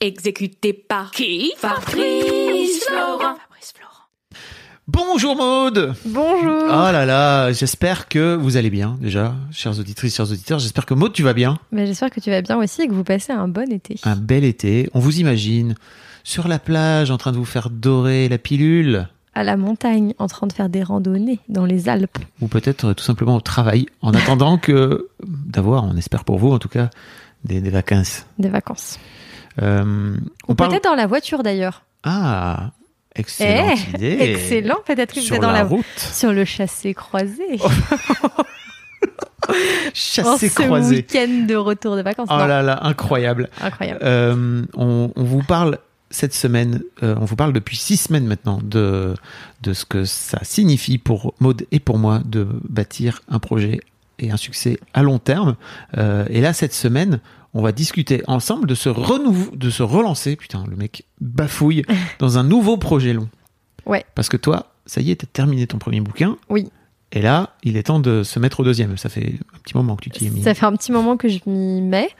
Exécuté par qui Fabrice Florent. Fabrice Florent. Bonjour Maude Bonjour. Oh là là, j'espère que vous allez bien déjà, chères auditrices, chers auditeurs. J'espère que Maude, tu vas bien. Mais j'espère que tu vas bien aussi et que vous passez un bon été. Un bel été. On vous imagine sur la plage en train de vous faire dorer la pilule. À la montagne, en train de faire des randonnées dans les Alpes. Ou peut-être tout simplement au travail, en attendant que d'avoir, on espère pour vous en tout cas, des, des vacances. Des vacances. Euh, on parle- peut-être dans la voiture d'ailleurs. Ah, excellente Eh, idée. Excellent, peut-être que vous êtes dans la la route, Sur le chassé croisé. en chassé ce croisé. week-end de retour de vacances. Oh Non, là là, incroyable. Incroyable. Euh, on, on vous parle cette semaine, euh, on vous parle depuis six semaines maintenant de, de ce que ça signifie pour Maud et pour moi de bâtir un projet et un succès à long terme. Euh, et là, cette semaine, on va discuter ensemble de se renouveau, de se relancer. Putain, le mec bafouille dans un nouveau projet long. Ouais. Parce que toi, ça y est, t'as terminé ton premier bouquin. Oui. Et là, il est temps de se mettre au deuxième. Ça fait un petit moment que tu t'y es mis. Ça fait un petit moment que je m'y mets,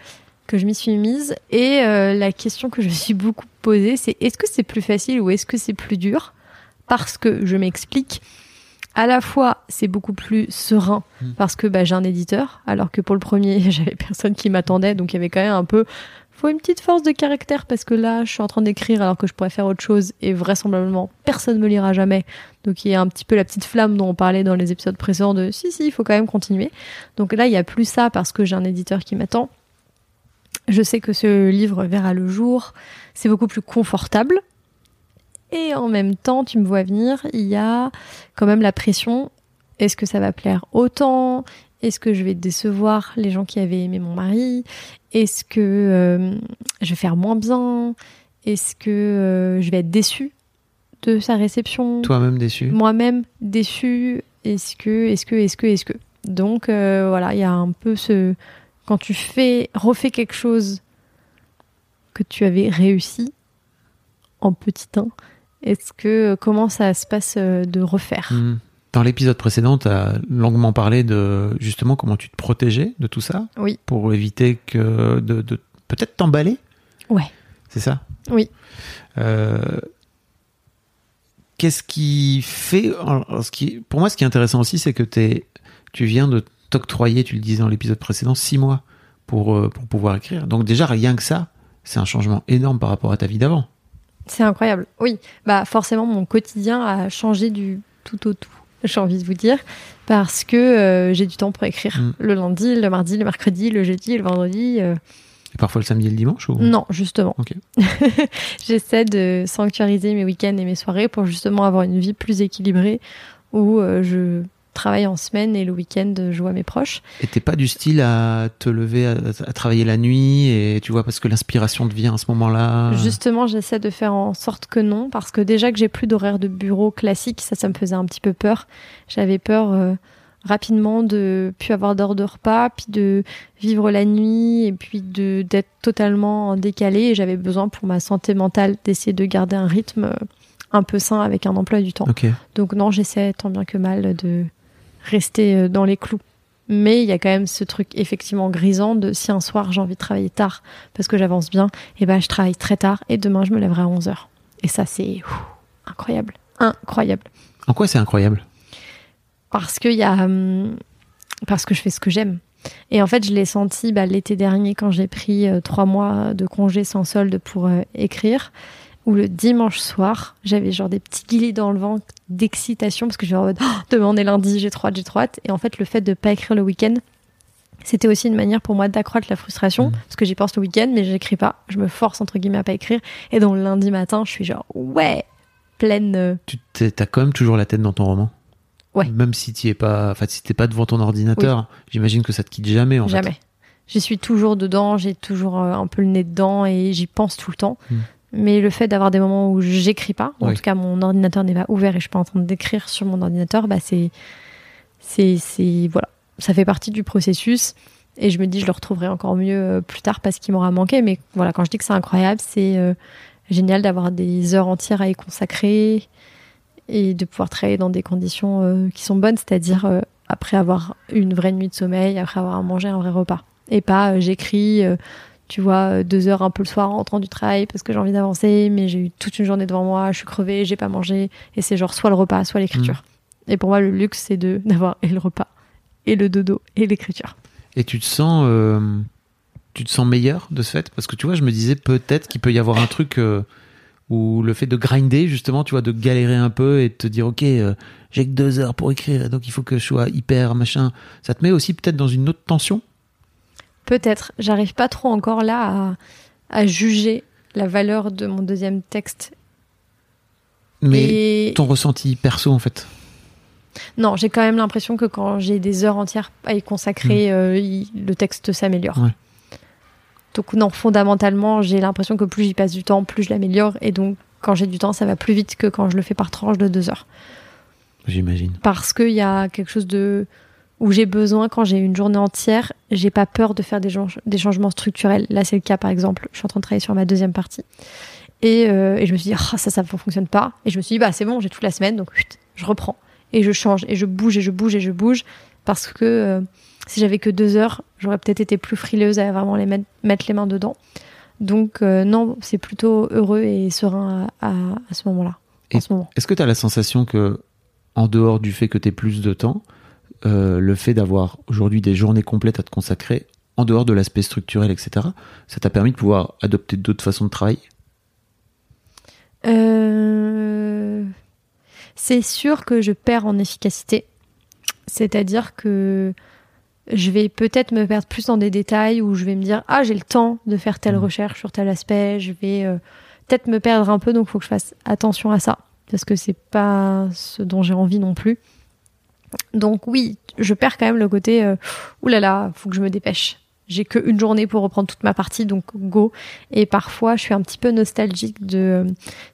que je m'y suis mise. Et euh, la question que je me suis beaucoup posée, c'est est-ce que c'est plus facile ou est-ce que c'est plus dur? Parce que, je m'explique, à la fois, c'est beaucoup plus serein Mm. parce que bah, j'ai un éditeur, alors que pour le premier, j'avais personne qui m'attendait. Donc il y avait quand même un peu... faut une petite force de caractère parce que là, je suis en train d'écrire alors que je pourrais faire autre chose et vraisemblablement, personne me lira jamais. Donc il y a un petit peu la petite flamme dont on parlait dans les épisodes précédents de si, si, il faut quand même continuer. Donc là, il n'y a plus ça parce que j'ai un éditeur qui m'attend. Je sais que ce livre verra le jour. C'est beaucoup plus confortable. Et en même temps, tu me vois venir, il y a quand même la pression. Est-ce que ça va plaire autant? Est-ce que je vais décevoir les gens qui avaient aimé mon mari? Est-ce que euh, je vais faire moins bien? Est-ce que euh, je vais être déçue de sa réception? Toi-même déçu. moi-même déçue. Est-ce que, est-ce que, est-ce que, est-ce que? Donc euh, voilà, il y a un peu ce. Quand tu fais, refais quelque chose que tu avais réussi en petit 1, est-ce que comment ça se passe euh, de refaire? Hmm. Dans l'épisode précédent, tu as longuement parlé de justement comment tu te protégeais de tout ça. Oui. Pour éviter que de, de peut-être t'emballer? Ouais. C'est ça? Oui. Euh, Qu'est-ce qui fait. alors, ce qui, pour moi, ce qui est intéressant aussi, c'est que tu viens de t'octroyer, tu le disais dans l'épisode précédent, six mois pour, euh, pour pouvoir écrire. Donc, déjà, rien que ça, c'est un changement énorme par rapport à ta vie d'avant. C'est incroyable. Oui, bah forcément mon quotidien a changé du tout au tout. J'ai envie de vous dire parce que euh, j'ai du temps pour écrire Mm. le lundi, le mardi, le mercredi, le jeudi, le vendredi. euh, Et parfois le samedi et le dimanche ou... Non, justement. J'essaie de sanctuariser mes week-ends et mes soirées pour justement avoir une vie plus équilibrée où euh, je travaille en semaine et le week-end je vois mes proches. Et t'es pas du style à te lever, à, à travailler la nuit, et tu vois, parce que l'inspiration te vient à ce moment-là. Justement, j'essaie de faire en sorte que non, parce que déjà que j'ai plus d'horaire de bureau classique, ça, ça me faisait un petit peu peur. J'avais peur euh, rapidement de plus avoir d'heure de repas, puis de vivre la nuit, et puis de d'être totalement en décalé. Et j'avais besoin pour ma santé mentale d'essayer de garder un rythme euh, un peu sain avec un emploi du temps. Donc non, j'essaie tant bien que mal de rester euh, dans les clous. Mais il y a quand même ce truc effectivement grisant de si un soir j'ai envie de travailler tard parce que j'avance bien, et ben je travaille très tard et demain je me lèverai à 11h. Et ça c'est incroyable. Incroyable. En quoi c'est incroyable? Parce que y a hum, parce que je fais ce que j'aime. Et en fait, je l'ai senti bah, l'été dernier quand j'ai pris euh, trois mois de congé sans solde pour euh, écrire, où le dimanche soir, j'avais genre des petits guillis dans le ventre d'excitation parce que me en mode Oh, demain on est lundi, j'ai trop hâte, j'ai trop hâte. Et en fait, le fait de pas écrire le week-end, c'était aussi une manière pour moi d'accroître la frustration Mhm. parce que j'y pense le week-end, mais j'écris pas. Je me force entre guillemets à pas écrire. Et donc le lundi matin, je suis genre ouais, pleine. euh, Tu t'as quand même toujours la tête dans ton roman Ouais. Même si tu es pas, enfin, si t'es pas devant ton ordinateur, j'imagine que ça te quitte jamais, en fait. Jamais. J'y suis toujours dedans, j'ai toujours euh, un peu le nez dedans et j'y pense tout le temps. Mm. Mais le fait d'avoir des moments où j'écris pas, en tout cas mon ordinateur n'est pas ouvert et je suis pas en train d'écrire sur mon ordinateur, bah c'est, c'est, c'est, voilà, ça fait partie du processus. Et je me dis, je le retrouverai encore mieux euh, plus tard parce qu'il m'aura manqué. Mais voilà, quand je dis que c'est incroyable, c'est euh, génial d'avoir des heures entières à y consacrer et de pouvoir travailler dans des conditions euh, qui sont bonnes, c'est-à-dire euh, après avoir une vraie nuit de sommeil, après avoir mangé un vrai repas. Et pas j'écris, euh, tu vois, euh, deux heures un peu le soir en rentrant du travail parce que j'ai envie d'avancer, mais j'ai eu toute une journée devant moi, je suis crevée, j'ai pas mangé. Et c'est genre soit le repas, soit l'écriture. Et pour moi, le luxe, c'est de d'avoir et le repas, et le dodo, et l'écriture. Et tu te sens, euh, tu te sens meilleur de ce fait? Parce que tu vois, je me disais peut-être qu'il peut y avoir un truc euh, où le fait de grinder, justement, tu vois, de galérer un peu et de te dire, ok, euh, j'ai que deux heures pour écrire, donc il faut que je sois hyper machin. Ça te met aussi peut-être dans une autre tension? Peut-être. J'arrive pas trop encore là à, à juger la valeur de mon deuxième texte. Mais Et- ton ressenti perso, en fait? Non, j'ai quand même l'impression que quand j'ai des heures entières à y consacrer, euh, il- le texte s'améliore. Ouais. Donc non, fondamentalement, j'ai l'impression que plus j'y passe du temps, plus je l'améliore. Et donc, quand j'ai du temps, ça va plus vite que quand je le fais par tranche de deux heures. J'imagine. Parce qu'il y a quelque chose de où j'ai besoin, quand j'ai une journée entière, j'ai pas peur de faire des, change- des changements structurels. Là, c'est le cas, par exemple. Je suis en train de travailler sur ma deuxième partie. Et, euh, et je me suis dit, Ah, ça, ça ne fonctionne pas. Et je me suis dit, bah, c'est bon, j'ai toute la semaine, donc chut, je reprends. Et je change, et je bouge, et je bouge, et je bouge. Parce que euh, si j'avais que deux heures, j'aurais peut-être été plus frileuse à vraiment les mettre, mettre les mains dedans. Donc, euh, non, c'est plutôt heureux et serein à, à- à ce moment-là. Moment. Est-ce que tu as la sensation que, en dehors du fait que tu plus de temps, euh, le fait d'avoir aujourd'hui des journées complètes à te consacrer, en dehors de l'aspect structurel, etc., ça t'a permis de pouvoir adopter d'autres façons de travailler? Euh, C'est sûr que je perds en efficacité. C'est-à-dire que je vais peut-être me perdre plus dans des détails où je vais me dire Ah, j'ai le temps de faire telle Mhm. recherche sur tel aspect. Je vais euh, peut-être me perdre un peu, donc il faut que je fasse attention à ça. Parce que c'est pas ce dont j'ai envie non plus. Donc, oui, je perds quand même le côté euh, là, faut que je me dépêche. J'ai qu'une journée pour reprendre toute ma partie, donc go. Et parfois, je suis un petit peu nostalgique de euh,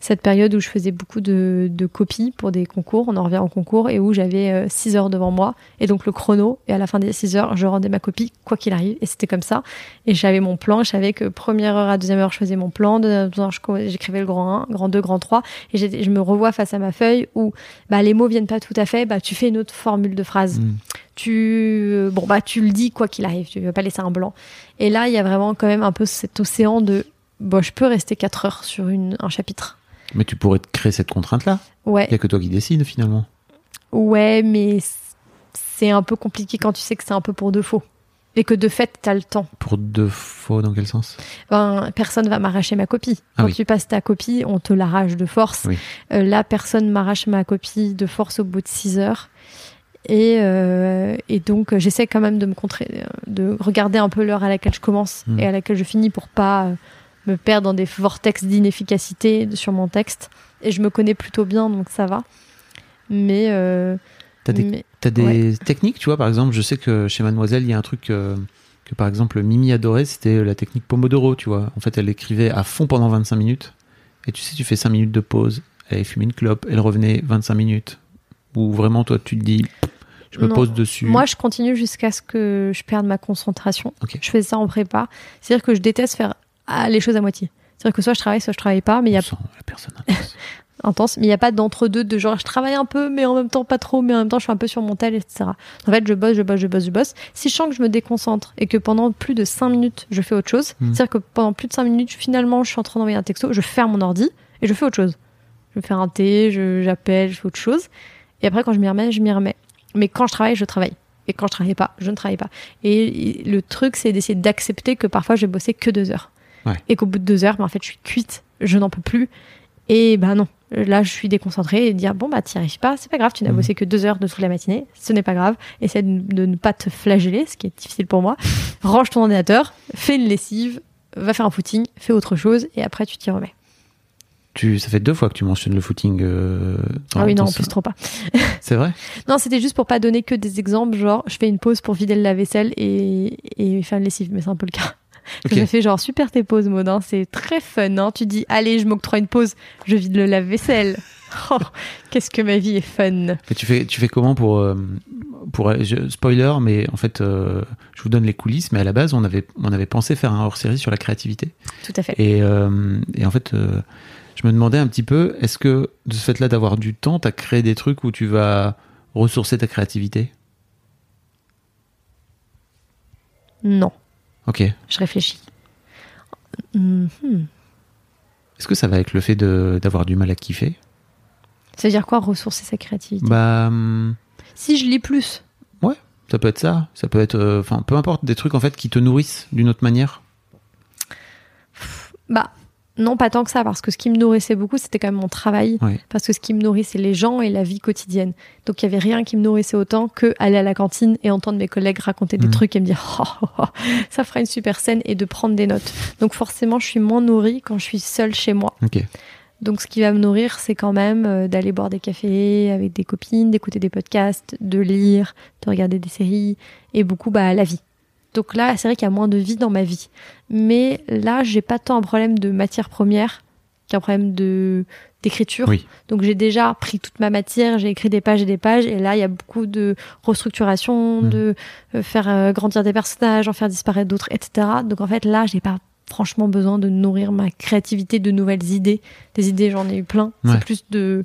cette période où je faisais beaucoup de, de copies pour des concours. On en revient au concours et où j'avais 6 heures devant moi et donc le chrono. Et à la fin des 6 heures, je rendais ma copie quoi qu'il arrive. Et c'était comme ça. Et j'avais mon plan. Je savais que première heure à deuxième heure, je faisais mon plan. Deuxième heure, j'écrivais le grand 1, grand 2, grand 3. Et je me revois face à ma feuille où bah, les mots viennent pas tout à fait. Bah, tu fais une autre formule de phrase Mm. Tu bon bah tu le dis quoi qu'il arrive tu veux pas laisser un blanc et là il y a vraiment quand même un peu cet océan de bon je peux rester 4 heures sur une, un chapitre Mais tu pourrais te créer cette contrainte-là. ouais Il n'y a que toi qui décides finalement. ouais mais c'est un peu compliqué quand tu sais que c'est un peu pour de faux et que de fait t'as le temps Pour deux faux, dans quel sens? Ben, personne va m'arracher ma copie. Ah Quand oui. tu passes ta copie, on te l'arrache de force. Oui. Euh, là, personne m'arrache ma copie de force au bout de 6 heures. Et, euh, et donc, euh, j'essaie quand même de me contrer, euh, de regarder un peu l'heure à laquelle je commence Mm. et à laquelle je finis pour pas me perdre dans des vortex d'inefficacité sur mon texte. Et je me connais plutôt bien, donc ça va. Mais, euh, T'as des, mais- t'as des techniques, tu vois, par exemple, je sais que chez Mademoiselle, il y a un truc euh, que, par exemple, Mimi adorait, c'était la technique Pomodoro, tu vois. En fait, elle écrivait à fond pendant 25 minutes. Et tu sais, tu fais 5 minutes de pause, elle fumer une clope, elle revenait 25 minutes. Ou vraiment, toi, tu te dis, je me Non. pose dessus. moi, je continue jusqu'à ce que je perde ma concentration. Je fais ça en prépa. C'est-à-dire que je déteste faire ah, les choses à moitié. C'est-à-dire que soit je travaille, soit je travaille pas, mais il y a la personne intense. intense, mais il n'y a pas d'entre-deux de genre je travaille un peu, mais en même temps pas trop, mais en même temps je suis un peu sur mon tel, etc. En fait, je bosse, je bosse, je bosse, je bosse. Si je sens que je me déconcentre et que pendant plus de 5 minutes je fais autre chose, Mhm. c'est-à-dire que pendant plus de 5 minutes, finalement, je suis en train d'envoyer un texto, je ferme mon ordi et je fais autre chose. Je vais faire un thé, je- j'appelle, je fais autre chose. Et après, quand je m'y remets, je m'y remets. Mais quand je travaille, je travaille. Et quand je travaille pas, je ne travaille pas. Et le truc, c'est d'essayer d'accepter que parfois, je vais bosser que deux heures. Ouais. Et qu'au bout de deux heures, ben, en fait, je suis cuite, je n'en peux plus. Et ben non, là, je suis déconcentrée et dire bon, bah, t'y arrives pas, c'est pas grave, tu n'as Mhm. bossé que deux heures de toute la matinée, ce n'est pas grave. Essaie de, de ne pas te flageller, ce qui est difficile pour moi. Range ton ordinateur, fais une lessive, va faire un footing, fais autre chose et après, tu t'y remets. Tu, ça fait deux fois que tu mentionnes le footing. euh, Ah oui, non, en plus, trop pas. C'est vrai? Non, c'était juste pour pas donner que des exemples, genre, je fais une pause pour vider le lave-vaisselle et, et faire une lessive, mais c'est un peu le cas. Ok. J'ai fait genre, super tes pauses, Maud, hein, c'est très fun, hein. Tu dis, allez, je m'octroie une pause, je vide le lave-vaisselle. Oh, qu'est-ce que ma vie est fun. Tu fais, tu fais comment pour, euh, pour je- spoiler, mais en fait, euh, je vous donne les coulisses, mais à la base, on avait, on avait pensé faire un hors-série sur la créativité. Tout à fait. Et, euh, et en fait, euh, je me demandais un petit peu, est-ce que de ce fait-là d'avoir du temps, t'as créé des trucs où tu vas ressourcer ta créativité? Non, Ok. je réfléchis. Mhm. Est-ce que ça va avec le fait d'avoir du mal à kiffer? Ça veut dire quoi, ressourcer sa créativité? Bah, hum, Si je lis plus, ça peut être ça. Ça peut être, euh, enfin, peu importe, des trucs en fait qui te nourrissent d'une autre manière. bah, non, pas tant que ça, parce que ce qui me nourrissait beaucoup, c'était quand même mon travail. Ouais. Parce que ce qui me nourrit, c'est les gens et la vie quotidienne. Donc il y avait rien qui me nourrissait autant que aller à la cantine et entendre mes collègues raconter des Mhm. trucs et me dire oh, oh, oh, ça fera une super scène et de prendre des notes. Donc forcément, je suis moins nourrie quand je suis seule chez moi. Ok. Donc ce qui va me nourrir, c'est quand même euh, d'aller boire des cafés avec des copines, d'écouter des podcasts, de lire, de regarder des séries et beaucoup bah, la vie. Donc là, c'est vrai qu'il y a moins de vie dans ma vie. Mais là, j'ai pas tant un problème de matière première qu'un problème de d'écriture. Oui. Donc j'ai déjà pris toute ma matière, j'ai écrit des pages et des pages, et là il y a beaucoup de restructuration, Mhm. de euh, faire euh, grandir des personnages, en faire disparaître d'autres, etc. Donc en fait là, j'ai pas franchement besoin de nourrir ma créativité de nouvelles idées. Des idées, j'en ai eu plein. Ouais. C'est plus de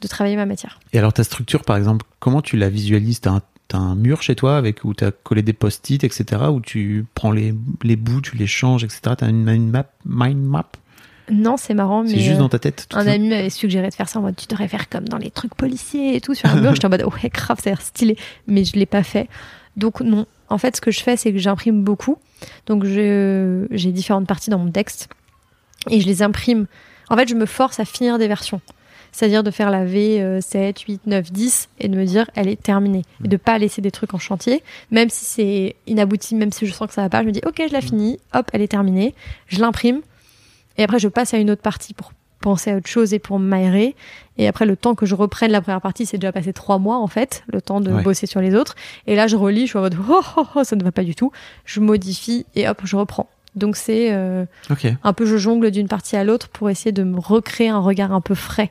de travailler ma matière. Et alors ta structure, par exemple, comment tu la visualises? T'as un, t'as un mur chez toi avec où t'as collé des post-it, etc. Où tu prends les, les bouts, tu les changes, etc. T'as une, une map, mind map? Non, c'est marrant, mais C'est juste euh, dans ta tête. un ça ami m'avait suggéré de faire ça en mode tu devrais faire comme dans les trucs policiers et tout sur un mur. J'étais en mode ouais grave, ça a l'air stylé, mais je l'ai pas fait. Donc non. En fait, ce que je fais, c'est que j'imprime beaucoup. Donc j'ai différentes parties dans mon texte et je les imprime. En fait, je me force à finir des versions. C'est-à-dire de faire la V euh, 7, 8, 9, 10 et de me dire elle est terminée. Et de pas laisser des trucs en chantier, même si c'est inabouti, même si je sens que ça va pas, je me dis ok, je la finis, hop, elle est terminée. Je l'imprime et après je passe à une autre partie pour penser à autre chose et pour m'aérer. Et après, le temps que je reprenne la première partie, c'est déjà passé trois mois en fait, le temps de Ouais. bosser sur les autres. Et là, je relis, je suis en mode oh, oh, oh, ça ne va pas du tout. Je modifie et hop, je reprends. Donc c'est euh, Ok. un peu je jongle d'une partie à l'autre pour essayer de me recréer un regard un peu frais.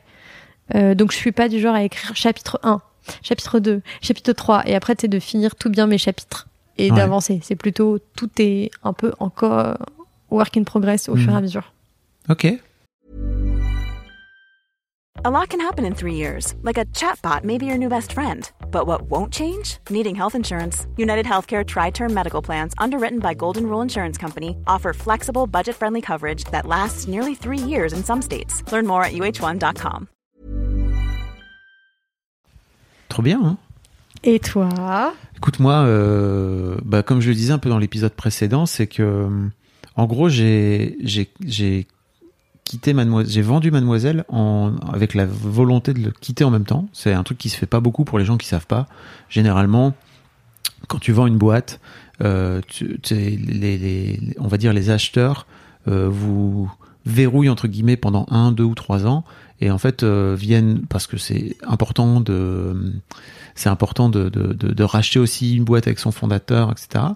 Euh, donc je suis pas du genre à écrire chapitre 1, chapitre 2, chapitre 3 et après c'est de finir tout bien mes chapitres et Ouais. d'avancer. C'est plutôt tout est un peu encore work in progress au Mhm. fur et à mesure. Ok. A lot can happen in three years, like a chatbot may be your new best friend. But what won't change? Needing health insurance. United Healthcare Tri Term Medical Plans, underwritten by Golden Rule Insurance Company, offer flexible, budget friendly coverage that lasts nearly three years in some states. Learn more at uh1.com. Trop bien. Hein Et toi? Écoute, moi, euh, bah, comme je le disais un peu dans l'épisode précédent, c'est que, euh, en gros, j'ai, quitté Mademoiselle, j'ai vendu Mademoiselle en, avec la volonté de le quitter en même temps. C'est un truc qui se fait pas beaucoup pour les gens qui savent pas. Généralement, quand tu vends une boîte, euh, tu, tu sais, les, les- on va dire les acheteurs euh, vous verrouillent entre guillemets pendant un, deux ou trois ans et en fait euh, viennent parce que c'est important de c'est important de, de, de, de racheter aussi une boîte avec son fondateur, etc.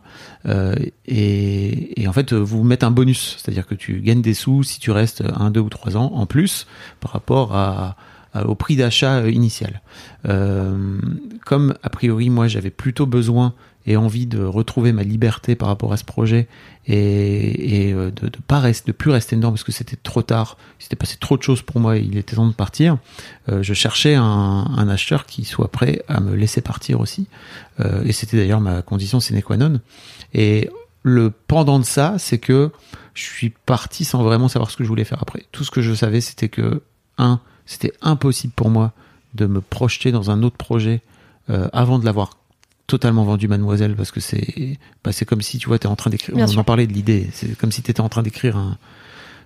Euh, et, et en fait, vous mettez un bonus, c'est-à-dire que tu gagnes des sous si tu restes un, deux ou trois ans en plus par rapport à, au prix d'achat euh, initial. Euh, comme a priori, moi, j'avais plutôt besoin et envie de retrouver ma liberté par rapport à ce projet et, euh, de, de pas plus rester dedans parce que c'était trop tard, il s'était passé trop de choses pour moi, et il était temps de partir. Euh, je cherchais un, acheteur qui soit prêt à me laisser partir aussi, Euh, et c'était d'ailleurs ma condition sine qua non. Et le pendant de ça, c'est que je suis parti sans vraiment savoir ce que je voulais faire après. Tout ce que je savais, c'était que un, c'était impossible pour moi de me projeter dans un autre projet avant de l'avoir totalement vendu Mademoiselle parce que c'est bah, c'est comme si tu vois tu es en train d'écrire on sûr. en parlait de l'idée c'est comme si tu étais en train d'écrire un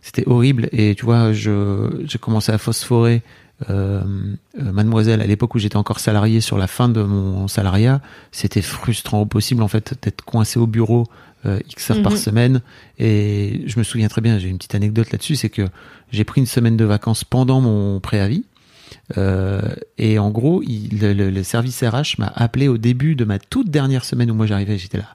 c'était horrible et tu vois je j'ai commencé à phosphorer euh, euh, Mademoiselle, à l'époque où j'étais encore salarié sur la fin de mon salariat, c'était frustrant au possible en fait d'être coincé au bureau euh, X heures par Mhm. semaine. Et je me souviens très bien, j'ai une petite anecdote là-dessus, c'est que j'ai pris une semaine de vacances pendant mon préavis. Euh, et en gros, il- le, le- le service RH m'a appelé au début de ma toute dernière semaine où moi j'arrivais, j'étais là.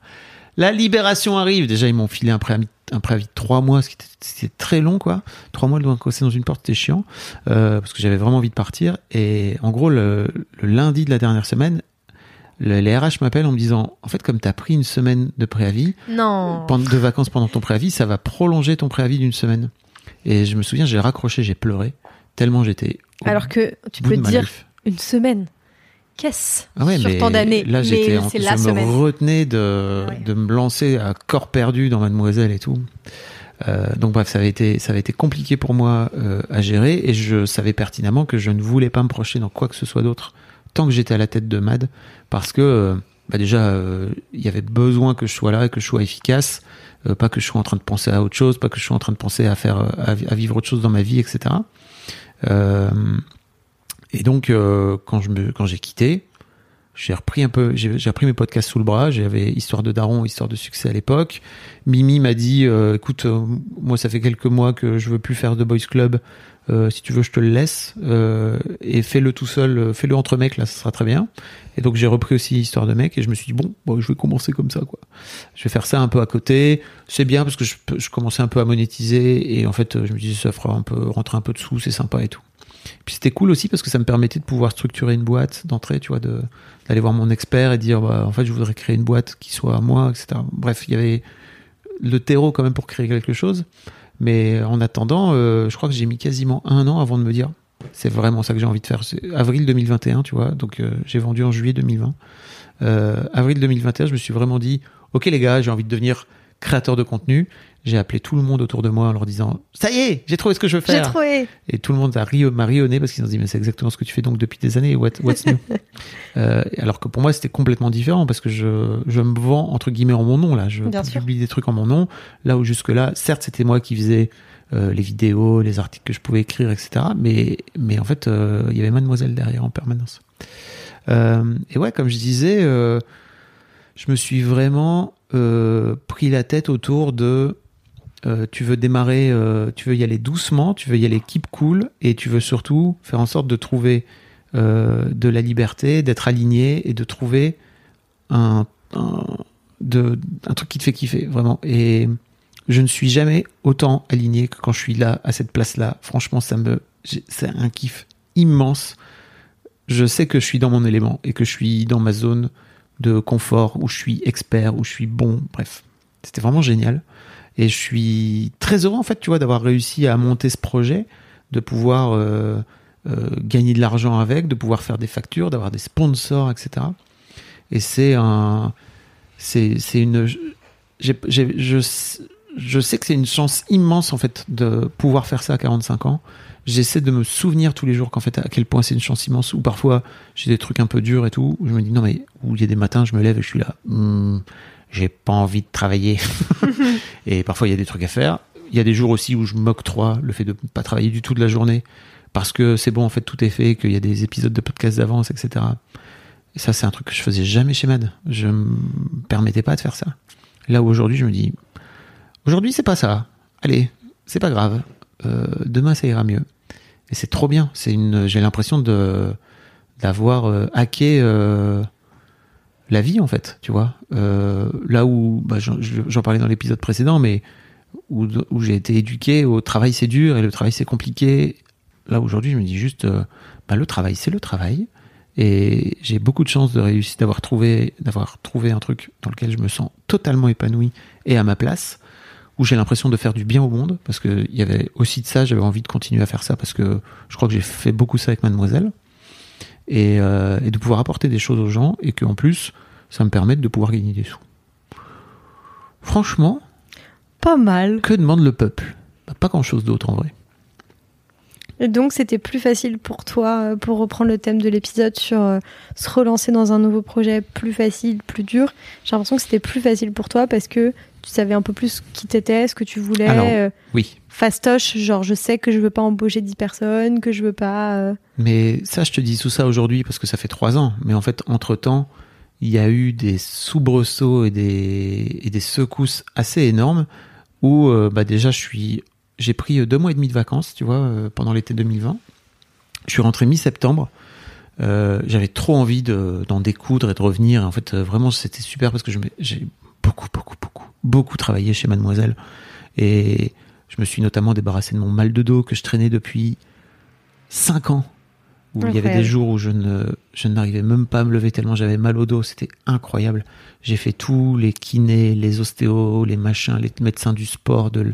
La libération arrive. Déjà, ils m'ont filé un préavis, un préavis de trois mois, ce qui était, très long, quoi. Trois mois de coincer dans une porte, c'était chiant, euh, parce que j'avais vraiment envie de partir. Et en gros, le, le lundi de la dernière semaine, le- les RH m'appellent en me disant, en fait, comme tu as pris une semaine de préavis, Non. de vacances pendant ton préavis, ça va prolonger ton préavis d'une semaine. Et je me souviens, j'ai raccroché, j'ai pleuré, tellement j'étais au Alors que tu peux dire une semaine. Qu'est-ce Ah ouais, sur mais tant d'années Là, j'étais, je la me semaine. retenais de, Ouais. de me lancer à corps perdu dans Mademoiselle et tout. Euh, donc bref, ça avait été, ça avait été compliqué pour moi euh, à gérer et je savais pertinemment que je ne voulais pas me projeter dans quoi que ce soit d'autre tant que j'étais à la tête de Mad parce que euh, bah déjà il y avait besoin que je sois là et que je sois efficace, pas que je sois en train de penser à autre chose, pas que je sois en train de penser à faire, à vivre autre chose dans ma vie, etc. Euh, et donc euh, quand j'ai quitté, j'ai repris un peu, j'ai repris mes podcasts sous le bras. J'avais Histoire de Daron, Histoire de succès à l'époque. Mimi m'a dit, euh, écoute, euh, moi ça fait quelques mois que je veux plus faire de boys club. Euh, si tu veux, je te le laisse euh, et fais-le tout seul, euh, fais-le entre mecs là, ça sera très bien. Et donc j'ai repris aussi Histoire de mecs et je me suis dit bon, bon, je vais commencer comme ça quoi. Je vais faire ça un peu à côté. C'est bien parce que je, je commençais un peu à monétiser et en fait je me disais ça fera un peu rentrer un peu de sous, c'est sympa et tout. Puis c'était cool aussi parce que ça me permettait de pouvoir structurer une boîte d'entrée, tu vois, d'aller voir mon expert et dire bah, en fait je voudrais créer une boîte qui soit à moi, etc. Bref, il y avait le terreau quand même pour créer quelque chose. Mais en attendant, euh, je crois que j'ai mis quasiment un an avant de me dire c'est vraiment ça que j'ai envie de faire. C'est avril 2021, tu vois, donc euh, j'ai vendu en juillet 2020. Euh, avril 2021, je me suis vraiment dit ok les gars, j'ai envie de devenir créateur de contenu. J'ai appelé tout le monde autour de moi en leur disant ça y est, j'ai trouvé ce que je veux J'ai faire. trouvé. Et tout le monde a ri, m'a rionné parce qu'ils ont dit mais c'est exactement ce que tu fais donc depuis des années. What, what's new? Euh, Alors que pour moi c'était complètement différent parce que je, je me vends entre guillemets en mon nom là. Je Bien sûr. publie des trucs en mon nom. Là où jusque là, certes c'était moi qui faisais euh, les vidéos, les articles que je pouvais écrire, etc. Mais mais en fait euh, il y avait Mademoiselle derrière en permanence. Euh, et ouais, comme je disais, euh, je me suis vraiment euh, pris la tête autour de euh, tu veux démarrer, euh, tu veux y aller doucement, tu veux y aller keep cool, et tu veux surtout faire en sorte de trouver euh, de la liberté, d'être aligné et de trouver un, un, de, un truc qui te fait kiffer, vraiment. Et je ne suis jamais autant aligné que quand je suis là, à cette place-là. Franchement, ça me, c'est un kiff immense. Je sais que je suis dans mon élément et que je suis dans ma zone de confort où je suis expert, où je suis bon. Bref, c'était vraiment génial. Et je suis très heureux en fait, tu vois, d'avoir réussi à monter ce projet, de pouvoir euh, euh, gagner de l'argent avec, de pouvoir faire des factures, d'avoir des sponsors, etc. Et c'est un, c'est, une, j'ai- je, je sais que c'est une chance immense en fait de pouvoir faire ça à 45 ans. J'essaie de me souvenir tous les jours qu'en fait à quel point c'est une chance immense. Ou parfois j'ai des trucs un peu durs et tout. Où je me dis non mais où il y a des matins je me lève et je suis là. Hmm, j'ai pas envie de travailler. et parfois il y a des trucs à faire. Il y a des jours aussi où je m'octroie le fait de ne pas travailler du tout de la journée parce que c'est bon en fait tout est fait, qu'il y a des épisodes de podcast d'avance, etc. Et ça c'est un truc que je faisais jamais chez Mad. Je me permettais pas de faire ça. Là où aujourd'hui je me dis aujourd'hui c'est pas ça. Allez, c'est pas grave. Euh, demain ça ira mieux. Et c'est trop bien. C'est une, j'ai l'impression de d'avoir euh, hacké euh, la vie en fait, tu vois. Euh, là où, bah, j'en, parlais dans l'épisode précédent, mais où, j'ai été éduqué au travail c'est dur et le travail c'est compliqué. Là aujourd'hui, je me dis juste, euh, bah, le travail c'est le travail. Et j'ai beaucoup de chance de réussir, d'avoir trouvé, d'avoir trouvé un truc dans lequel je me sens totalement épanoui et à ma place, où j'ai l'impression de faire du bien au monde, parce que il y avait aussi de ça, j'avais envie de continuer à faire ça, parce que je crois que j'ai fait beaucoup ça avec Mademoiselle, et, euh, et de pouvoir apporter des choses aux gens, et qu'en plus, ça me permette de pouvoir gagner des sous. Franchement, Pas mal. que demande le peuple? Bah, Pas grand chose d'autre en vrai. Et donc, c'était plus facile pour toi, euh, pour reprendre le thème de l'épisode sur euh, se relancer dans un nouveau projet plus facile, plus dur. J'ai l'impression que c'était plus facile pour toi parce que Tu savais un peu plus qui t'étais, ce que tu voulais. Alors, euh, Oui. fastoche, genre je sais que je veux pas embaucher 10 personnes, que je veux pas. euh, Mais ça, je te dis tout ça aujourd'hui parce que ça fait trois ans. Mais en fait, entre-temps, il y a eu des soubresauts et des, et des secousses assez énormes où euh, bah déjà, je suis, j'ai pris euh, deux mois et demi de vacances, tu vois, euh, pendant l'été 2020. Je suis rentré mi-septembre. Euh, j'avais trop envie de, d'en découdre et de revenir. En fait, vraiment, c'était super parce que j'ai beaucoup, beaucoup, beaucoup, beaucoup travaillé chez Mademoiselle. Et je me suis notamment débarrassé de mon mal de dos que je traînais depuis 5 ans. Où il y avait des jours où je ne, je n'arrivais même pas à me lever tellement j'avais mal au dos. C'était incroyable. J'ai fait tous les kinés, les ostéos, les machins, les médecins du sport de,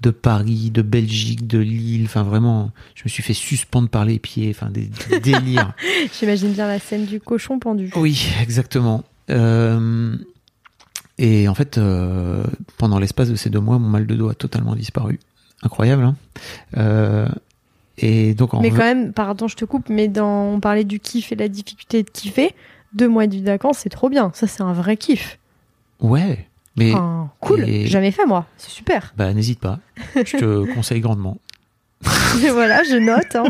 de Paris, de Belgique, de Lille. Enfin, vraiment, je me suis fait suspendre par les pieds. Enfin, des, des délires. J'imagine bien la scène du cochon pendu. Oui, exactement. Euh, et en fait, euh, pendant l'espace de ces deux mois, mon mal de dos a totalement disparu. Incroyable, hein Euh, Et donc, en Mais re- quand même, pardon, je te coupe, mais dans, on parlait du kiff et la difficulté de kiffer. Deux mois de vacances, c'est trop bien. Ça, c'est un vrai kiff. ouais, mais Enfin, cool. et- Jamais fait, moi. C'est super. bah n'hésite pas. Je te conseille grandement. voilà, je note. Hein.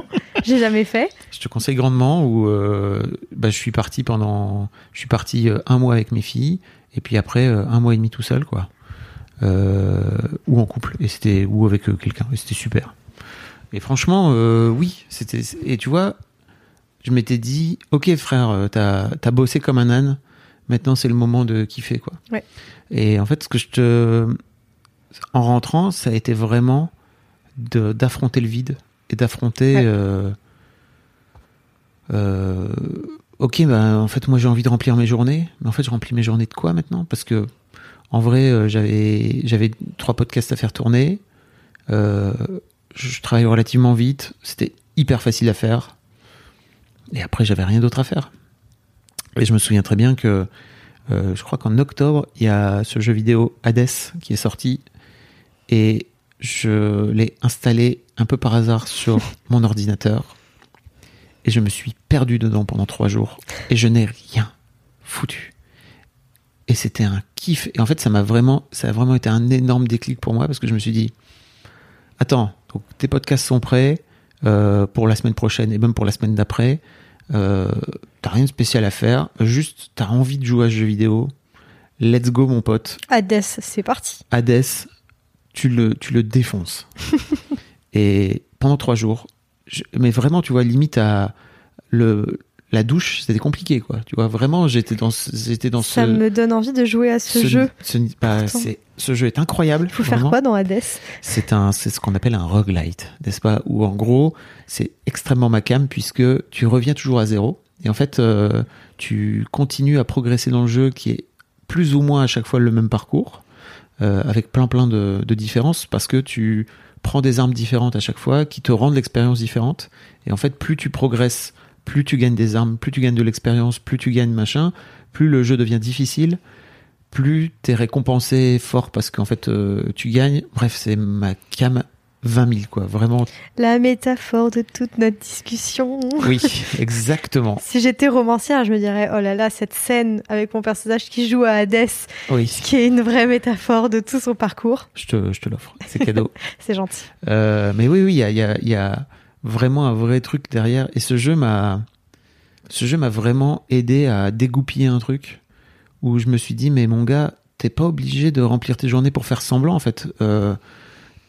J'ai jamais fait. Je te conseille grandement où euh, bah, je suis parti pendant, je suis parti euh, un mois avec mes filles et puis après euh, un mois et demi tout seul quoi, euh, ou en couple et c'était ou avec quelqu'un et c'était super. Et franchement, euh, oui, c'était et tu vois, je m'étais dit, ok frère, t'as as bossé comme un âne, maintenant c'est le moment de kiffer quoi. Ouais. Et en fait, ce que je te, en rentrant, ça a été vraiment de d'affronter le vide et d'affronter. Ouais. euh, euh, ok, bah, en fait, moi j'ai envie de remplir mes journées, mais en fait, je remplis mes journées de quoi maintenant? Parce que, en vrai, euh, j'avais j'avais trois podcasts à faire tourner. Euh, je je travaille relativement vite. C'était hyper facile à faire. Et après, j'avais rien d'autre à faire. Et je me souviens très bien que, euh, je crois qu'en octobre, il y a ce jeu vidéo Hades qui est sorti. Et je l'ai installé un peu par hasard sur mon ordinateur et je me suis perdu dedans pendant trois jours et je n'ai rien foutu. Et c'était un kiff. Et en fait, ça m'a vraiment, ça a vraiment été un énorme déclic pour moi parce que je me suis dit, attends, donc tes podcasts sont prêts euh, pour la semaine prochaine et même pour la semaine d'après. Euh, t'as rien de spécial à faire, juste t'as envie de jouer à ce jeu vidéo. Let's go, mon pote. Hades, c'est parti. Hades, tu le, tu le défonces. et pendant trois jours, je- mais vraiment, tu vois, limite à le, la douche, c'était compliqué, quoi. Tu vois, vraiment, j'étais dans, ce- j'étais dans Ça ce, me donne envie de jouer à ce, jeu. ce- bah, ce jeu est incroyable. Il faut faire quoi dans Hades? C'est un, c'est ce qu'on appelle un roguelite, n'est-ce pas? Où en gros, c'est extrêmement macam puisque tu reviens toujours à zéro. Et en fait, euh, tu continues à progresser dans le jeu qui est plus ou moins à chaque fois le même parcours, euh, avec plein plein de, différences parce que tu prends des armes différentes à chaque fois qui te rendent l'expérience différente. Et en fait, plus tu progresses, plus tu gagnes des armes, plus tu gagnes de l'expérience, plus tu gagnes machin, plus le jeu devient difficile plus t'es récompensé fort parce qu'en fait euh, tu gagnes. Bref, c'est ma cam 20 000 quoi, vraiment. La métaphore de toute notre discussion. Oui, exactement. Si j'étais romancière, je me dirais, oh là là, cette scène avec mon personnage qui joue à Hades, Oui, qui est une vraie métaphore de tout son parcours. je te, je te l'offre, c'est cadeau. C'est gentil. Euh, mais oui, oui, il y a, y, a, y a vraiment un vrai truc derrière. Et ce jeu m'a, ce jeu m'a vraiment aidé à dégoupiller un truc où je me suis dit, mais mon gars, t'es pas obligé de remplir tes journées pour faire semblant en fait. Euh,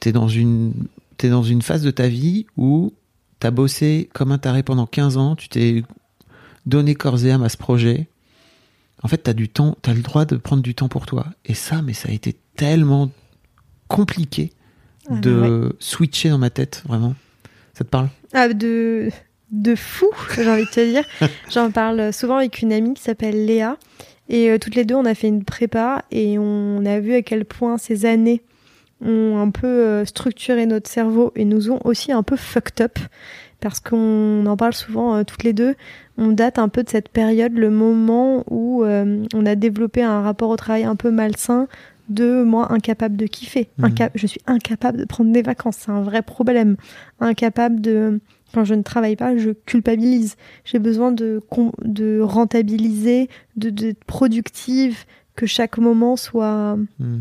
t'es dans une, t'es dans une phase de ta vie où t'as bossé comme un taré pendant 15 ans, tu t'es donné corps et âme à ce projet. En fait, t'as du temps, t'as le droit de prendre du temps pour toi. Et ça, mais ça a été tellement compliqué Ah, de switcher dans ma tête, vraiment. Ça te parle? Ah, de, de fou, j'ai envie de te dire. J'en parle souvent avec une amie qui s'appelle Léa. Et euh, toutes les deux, on a fait une prépa et on a vu à quel point ces années ont un peu euh, structuré notre cerveau et nous ont aussi un peu fucked up. Parce qu'on en parle souvent euh, toutes les deux. On date un peu de cette période, le moment où euh, on a développé un rapport au travail un peu malsain de moi incapable de kiffer. Mhm. Inca- je suis incapable de prendre des vacances. C'est un vrai problème. Incapable de quand je ne travaille pas, je culpabilise. J'ai besoin de, de rentabiliser, de d'être productive, que chaque moment soit Hmm.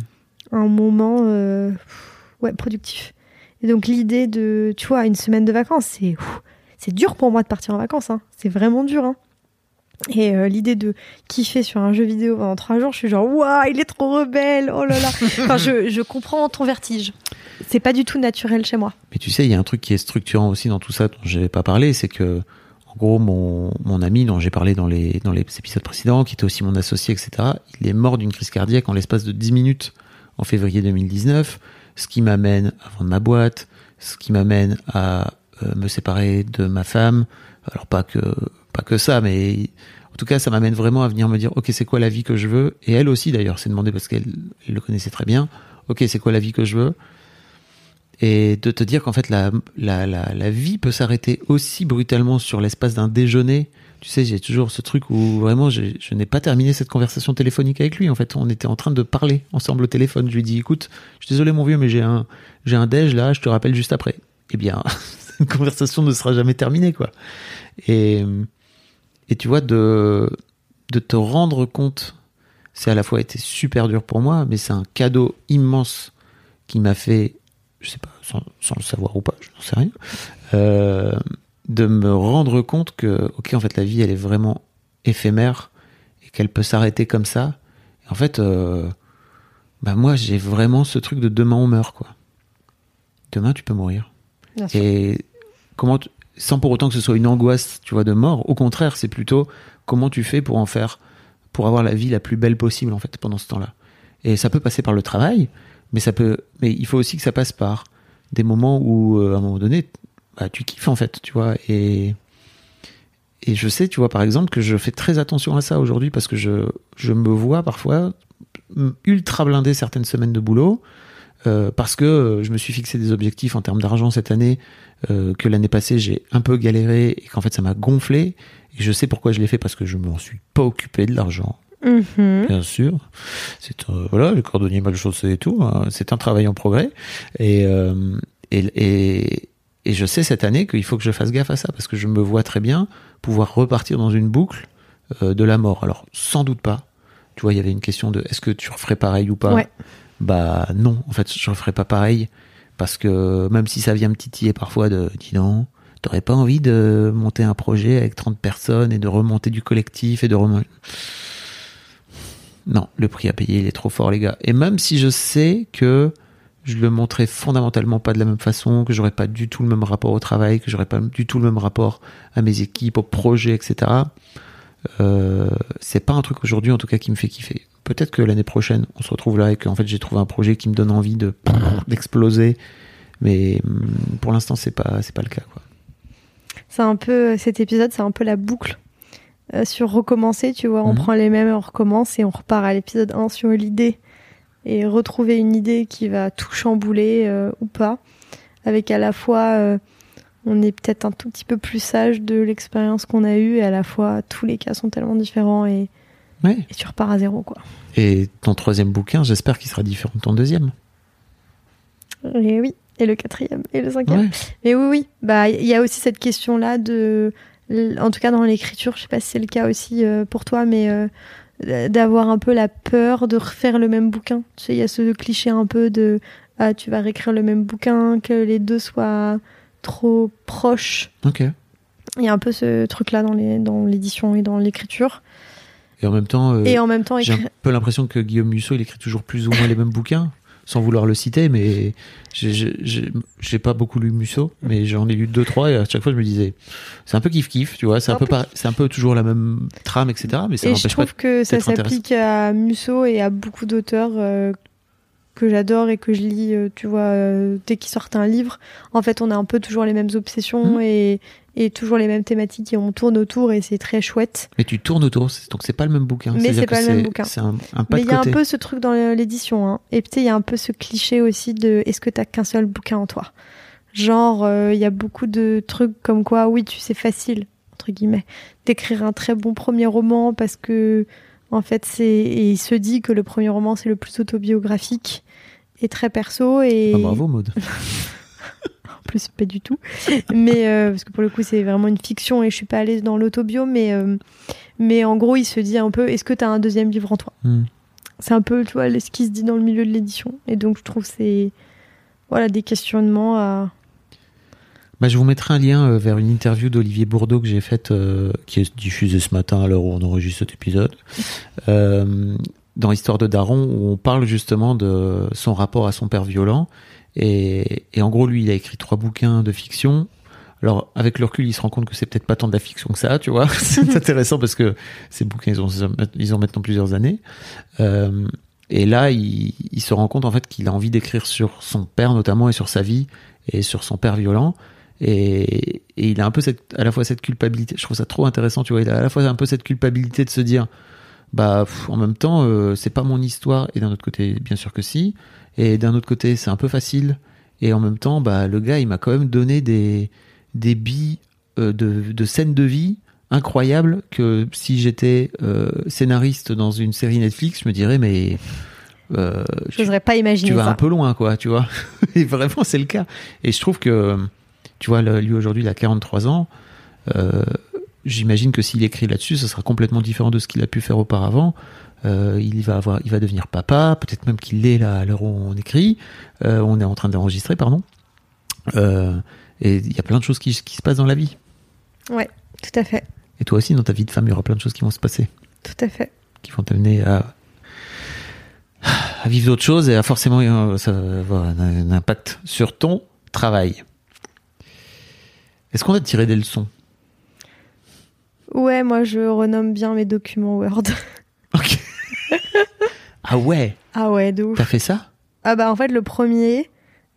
Un moment euh, ouais, productif. Et donc l'idée de, tu vois, une semaine de vacances, c'est c'est dur pour moi de partir en vacances. Hein. C'est vraiment dur. Hein. Et euh, l'idée de kiffer sur un jeu vidéo pendant trois jours, je suis genre, waouh, il est trop rebelle, oh là là. enfin, je, je comprends ton vertige. C'est pas du tout naturel chez moi. Mais tu sais, il y a un truc qui est structurant aussi dans tout ça dont je n'avais pas parlé, c'est que, en gros, mon, mon ami dont j'ai parlé dans les, dans les épisodes précédents, qui était aussi mon associé, etc., il est mort d'une crise cardiaque en l'espace de 10 minutes en février 2019, ce qui m'amène à vendre ma boîte, ce qui m'amène à euh, me séparer de ma femme. Alors pas que pas que ça, mais en tout cas, ça m'amène vraiment à venir me dire, ok, c'est quoi la vie que je veux? Et elle aussi, d'ailleurs, s'est demandé parce qu'elle le connaissait très bien. Ok, c'est quoi la vie que je veux? Et de te dire qu'en fait, la, la, la, la vie peut s'arrêter aussi brutalement sur l'espace d'un déjeuner. Tu sais, j'ai toujours ce truc où vraiment, je n'ai pas terminé cette conversation téléphonique avec lui. En fait, on était en train de parler ensemble au téléphone. Je lui dis, écoute, je suis désolé, mon vieux, mais j'ai un, j'ai un déj là, je te rappelle juste après. Eh bien, une conversation ne sera jamais terminée, quoi. Et, et tu vois, de, de te rendre compte, c'est à la fois été super dur pour moi, mais c'est un cadeau immense qui m'a fait, je sais pas, sans, sans, le savoir ou pas, je n'en sais rien, euh, de me rendre compte que, ok, en fait, la vie, elle est vraiment éphémère et qu'elle peut s'arrêter comme ça. Et en fait, euh, bah moi, j'ai vraiment ce truc de demain on meurt, quoi. Demain, tu peux mourir. Et comment, sans pour autant que ce soit une angoisse, tu vois, de mort. Au contraire, c'est plutôt comment tu fais pour en faire, pour avoir la vie la plus belle possible en fait pendant ce temps-là. Et ça peut passer par le travail, mais ça peut, mais il faut aussi que ça passe par des moments où, euh, à un moment donné, bah, tu kiffes en fait, tu vois. Et et je sais, tu vois, par exemple, que je fais très attention à ça aujourd'hui parce que je je me vois parfois ultra blindé certaines semaines de boulot euh, parce que euh, je me suis fixé des objectifs en termes d'argent cette année, euh, que l'année passée j'ai un peu galéré et qu'en fait ça m'a gonflé. Et je sais pourquoi je l'ai fait parce que je m'en suis pas occupé de l'argent. Mhm. Bien sûr, c'est euh, voilà le cordonnier mal chaussé et tout. Hein. c'est un travail en progrès et, et, et et je sais cette année qu'il faut que je fasse gaffe à ça parce que je me vois très bien pouvoir repartir dans une boucle de la mort. Alors sans doute pas. Tu vois, il y avait une question de est-ce que tu referais pareil ou pas? Ouais bah non, en fait, je ne ferai pas pareil parce que même si ça vient me titiller parfois de dis donc, t'aurais pas envie de monter un projet avec 30 personnes et de remonter du collectif et de remonter. Non, le prix à payer, il est trop fort, les gars. Et même si je sais que je le montrais fondamentalement pas de la même façon, que j'aurais pas du tout le même rapport au travail, que j'aurais pas du tout le même rapport à mes équipes, au projet, etc. Euh, c'est pas un truc aujourd'hui, en tout cas, qui me fait kiffer peut-être que l'année prochaine, on se retrouve là et qu'en fait j'ai trouvé un projet qui me donne envie de d'exploser. Mais mm, pour l'instant, c'est pas c'est pas le cas. Quoi. C'est un peu cet épisode, c'est un peu la boucle euh, sur recommencer. Tu vois, on Mhm. prend les mêmes, on recommence et on repart à l'épisode 1 sur l'idée et retrouver une idée qui va tout chambouler euh, ou pas, avec à la fois euh, on est peut-être un tout petit peu plus sage de l'expérience qu'on a eue et à la fois tous les cas sont tellement différents et, Ouais. et tu repars à zéro quoi. Et ton troisième bouquin, j'espère qu'il sera différent de ton deuxième. Et oui, et le quatrième et le cinquième. Mais oui, oui. Bah, il y a aussi cette question-là de, en tout cas dans l'écriture, je sais pas si c'est le cas aussi euh, pour toi, mais d'avoir un peu la peur de refaire le même bouquin. Tu sais, il y a ce cliché un peu de, ah, tu vas réécrire le même bouquin, que les deux soient trop proches. Ok. Il y a un peu ce truc-là dans les, dans l'édition et dans l'écriture. Et en même temps, euh, et en même temps, j'ai un peu l'impression que Guillaume Musso, il écrit toujours plus ou moins les mêmes bouquins, sans vouloir le citer, mais j'ai- pas beaucoup lu Musso, mais j'en ai lu deux trois et à chaque fois je me disais, c'est un peu kiff kiff, tu vois, c'est un peu c'est un peu toujours la même trame, etc. Mais ça Et je n'empêche pas. trouve que ça s'applique à Musso et à beaucoup d'auteurs euh, que j'adore et que je lis, euh, tu vois, euh, dès qu'ils sortent un livre. En fait, on a un peu toujours les mêmes obsessions Mhm. et, et toujours les mêmes thématiques et on tourne autour et c'est très chouette. Mais tu tournes autour, donc c'est pas le même bouquin. Mais c'est pas le même bouquin. C'est un, un pas Mais il y a un peu ce truc dans l'édition. Hein. Et peut-être il y a un peu ce cliché aussi de est-ce que t'as qu'un seul bouquin en toi? Genre, euh, il y a beaucoup de trucs comme quoi, oui, tu c'est facile, entre guillemets, d'écrire un très bon premier roman parce que, en fait, c'est. Et il se dit que le premier roman, c'est le plus autobiographique et très perso. Et Ah, bravo Maud. plus, pas du tout. mais euh, parce que pour le coup, c'est vraiment une fiction et je suis pas à l'aise dans l'autobio. Mais, euh, mais en gros, il se dit un peu est-ce que t'as un deuxième livre en toi? Hmm. c'est un peu, tu vois, ce qui se dit dans le milieu de l'édition. Et donc, je trouve c'est voilà des questionnements à. Bah, je vous mettrai un lien euh, vers une interview d'Olivier Bourdeau que j'ai faite, euh, qui est diffusée ce matin à l'heure où on enregistre cet épisode, euh, dans Histoire de Daron, où on parle justement de son rapport à son père violent. Et, et en gros, lui, il a écrit trois bouquins de fiction. Alors, avec le recul, il se rend compte que c'est peut-être pas tant de la fiction que ça, tu vois. c'est intéressant parce que ces bouquins, ils ont, ils ont maintenant plusieurs années. Euh, et là, il, il, se rend compte en fait qu'il a envie d'écrire sur son père notamment et sur sa vie et sur son père violent. Et, et, il a un peu cette, à la fois cette culpabilité. Je trouve ça trop intéressant, tu vois. Il a à la fois un peu cette culpabilité de se dire, bah, pff, en même temps, euh, c'est pas mon histoire. Et d'un autre côté, bien sûr que si. Et d'un autre côté, c'est un peu facile. Et en même temps, bah, le gars, il m'a quand même donné des, des billes euh, de, de scènes de vie incroyables que si j'étais euh, scénariste dans une série Netflix, je me dirais, mais. Euh, je n'oserais pas imaginer tu vas ça. un peu loin, quoi, tu vois. Et vraiment, c'est le cas. Et je trouve que, tu vois, lui aujourd'hui, il a 43 ans. J'imagine que s'il écrit là-dessus, ce sera complètement différent de ce qu'il a pu faire auparavant. Euh, il va avoir, il va devenir papa, peut-être même qu'il l'est là à l'heure où on écrit. Euh, on est en train d'enregistrer, pardon. Euh, et il y a plein de choses qui, qui, se passent dans la vie. Ouais, tout à fait. Et toi aussi, dans ta vie de femme, il y aura plein de choses qui vont se passer. Tout à fait. Qui vont t'amener à, à vivre d'autres choses et à forcément ça va avoir un, un impact sur ton travail. Est-ce qu'on a tiré des leçons? Ouais, moi je renomme bien mes documents Word. Ok. Ah ouais Ah ouais, de ouf. T'as fait ça? Ah bah en fait le premier,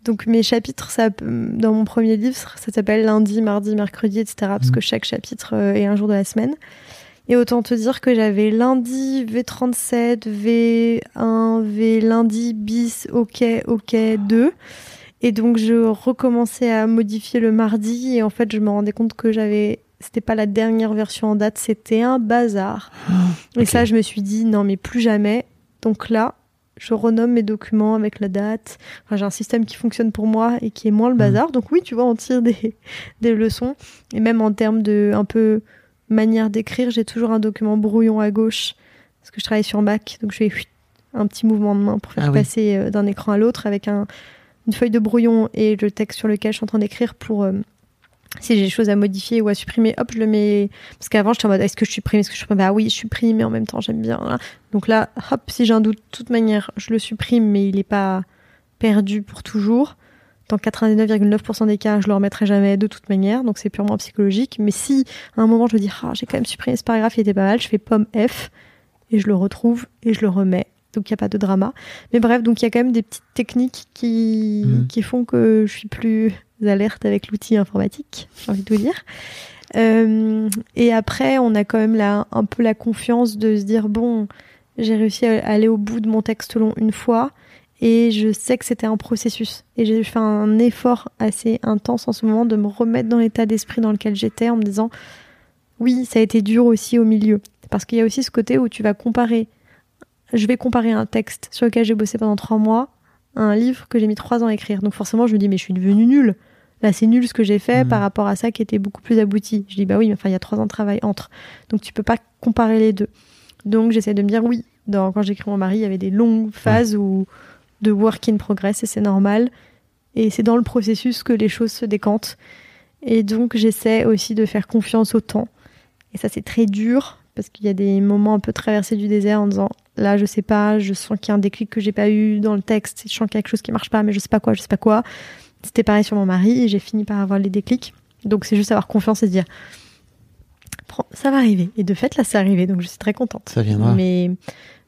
donc mes chapitres, ça, dans mon premier livre, ça s'appelle lundi, mardi, mercredi, etc. Parce Mhm. que chaque chapitre euh, est un jour de la semaine. Et autant te dire que j'avais lundi V37, V1, V lundi bis, OK, OK 2. Et donc je recommençais à modifier le mardi et en fait je me rendais compte que j'avais c'était pas la dernière version en date, c'était un bazar. Et ok. ça je me suis dit non mais plus jamais. Donc là, je renomme mes documents avec la date. Enfin, j'ai un système qui fonctionne pour moi et qui est moins le bazar. Donc oui, tu vois, on tire des, des leçons. Et même en termes de un peu manière d'écrire, j'ai toujours un document brouillon à gauche parce que je travaille sur Mac. Donc je fais un petit mouvement de main pour faire Ah passer euh, d'un écran à l'autre avec un, une feuille de brouillon et le texte sur lequel je suis en train d'écrire pour euh, si j'ai des choses à modifier ou à supprimer, hop, je le mets. Parce qu'avant, j'étais en mode est-ce que je supprime Est-ce que je supprime? Bah oui, je supprime, mais en même temps, j'aime bien. voilà. Donc là, hop, si j'ai un doute, de toute manière, je le supprime, mais il n'est pas perdu pour toujours. Dans 99,9% des cas, je le remettrai jamais de toute manière, donc c'est purement psychologique. Mais si à un moment je me dis, ah, j'ai quand même supprimé ce paragraphe, il était pas mal, je fais pomme F et je le retrouve et je le remets. Donc il n'y a pas de drama. Mais bref, donc il y a quand même des petites techniques qui, qui font que je suis plus alerte avec l'outil informatique, j'ai envie de vous dire. Euh, et après, on a quand même là un peu la confiance de se dire bon, j'ai réussi à aller au bout de mon texte long une fois et je sais que c'était un processus. Et j'ai fait un effort assez intense en ce moment de me remettre dans l'état d'esprit dans lequel j'étais en me disant oui, ça a été dur aussi au milieu. Parce qu'il y a aussi ce côté où tu vas comparer. Je vais comparer un texte sur lequel j'ai bossé pendant trois mois à un livre que j'ai mis trois ans à écrire. Donc forcément, je me dis mais je suis devenue nulle. Là, c'est nul ce que j'ai fait Mhm. par rapport à ça qui était beaucoup plus abouti. Je dis bah oui, mais enfin il y a trois ans de travail entre. Donc tu peux pas comparer les deux. Donc j'essaie de me dire oui. Dans, quand j'écris mon mari, il y avait des longues phases où de work in progress et c'est normal. Et c'est dans le processus que les choses se décantent. Et donc j'essaie aussi de faire confiance au temps. Et ça c'est très dur parce qu'il y a des moments un peu traversés du désert en disant là je sais pas, je sens qu'il y a un déclic que j'ai pas eu dans le texte, je sens qu'il y a quelque chose qui marche pas, mais je sais pas quoi, je sais pas quoi. C'était pareil sur mon mari et j'ai fini par avoir les déclics. Donc c'est juste avoir confiance et se dire ça va arriver. Et de fait là c'est arrivé donc je suis très contente. Ça viendra. Mais,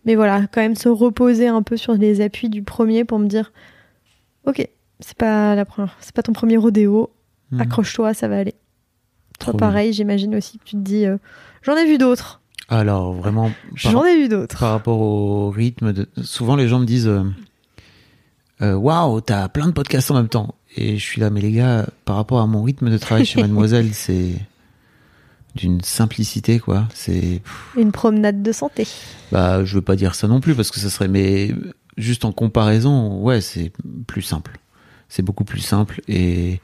mais voilà, quand même se reposer un peu sur les appuis du premier pour me dire Ok, c'est pas, la première, c'est pas ton premier rodéo, Mhm. accroche-toi, ça va aller. Toi, Trop bien. pareil, j'imagine aussi que tu te dis euh, J'en ai vu d'autres, Alors, vraiment, j'en ai vu d'autres. par rapport au rythme, de... souvent les gens me disent euh, euh, Waouh, t'as plein de podcasts en même temps. Et je suis là, mais les gars, par rapport à mon rythme de travail chez Mademoiselle, c'est d'une simplicité, quoi. C'est. Une promenade de santé. Bah, je veux pas dire ça non plus parce que ça serait, mais juste en comparaison, ouais, c'est plus simple. C'est beaucoup plus simple et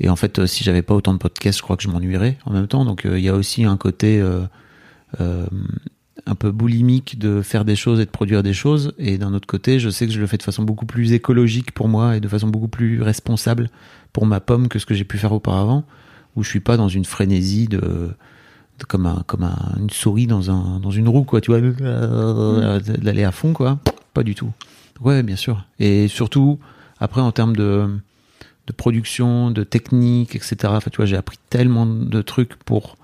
et en fait, euh, si j'avais pas autant de podcasts, je crois que je m'ennuierais en même temps. Donc, euh, il y a aussi un côté, euh, euh, un peu boulimique de faire des choses et de produire des choses. Et d'un autre côté, je sais que je le fais de façon beaucoup plus écologique pour moi et de façon beaucoup plus responsable pour ma pomme que ce que j'ai pu faire auparavant, où je suis pas dans une frénésie de, de- comme un comme un- une souris dans un dans une roue quoi, tu vois, euh, d'aller à fond quoi. Pas du tout. Ouais, bien sûr. Et surtout après en termes de de production, de technique, etc. Enfin, tu vois, j'ai appris tellement de trucs pour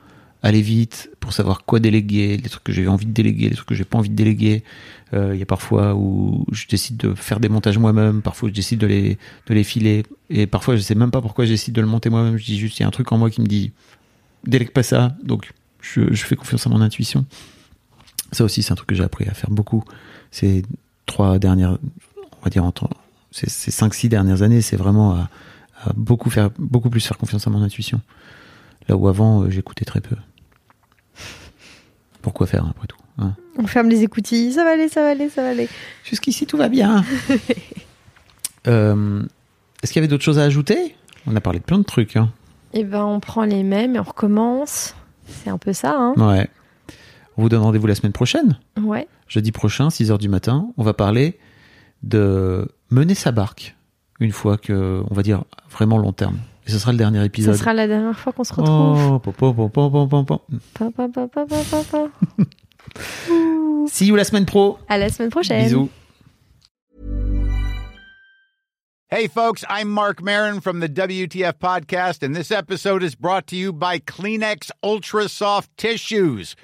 aller vite, pour savoir quoi déléguer, les trucs que j'ai envie de déléguer, les trucs que j'ai pas envie de déléguer. Euh, Il y a parfois où je décide de faire des montages moi-même, parfois je décide de les, de les filer, et parfois je sais même pas pourquoi je décide de le monter moi-même. Je dis juste, il y a un truc en moi qui me dit, délègue pas ça, donc je, fais confiance à mon intuition. Ça aussi, c'est un truc que j'ai appris à faire beaucoup. Ces trois dernières, on va dire, cinq, six dernières années, c'est vraiment à, à beaucoup faire, beaucoup plus faire confiance à mon intuition. Là où avant, euh, j'écoutais très peu. Pourquoi faire après tout hein On ferme les écoutilles. Ça va aller, ça va aller, ça va aller. Jusqu'ici, tout va bien. Euh, Est-ce qu'il y avait d'autres choses à ajouter? On a parlé de plein de trucs. Hein. Et ben, on prend les mêmes et on recommence. C'est un peu ça, hein Ouais. On vous donne rendez-vous la semaine prochaine. Ouais. Jeudi prochain, 6h du matin. On va parler de mener sa barque. Une fois que, on va dire, vraiment long terme. Et ce sera le dernier Ça épisode. sera la dernière fois qu'on se retrouve. See you la semaine pro. À la semaine prochaine. Bisous. Hey, folks, I'm Mark Marin from the WTF Podcast, and this episode is brought to you by Kleenex Ultra Soft Tissues,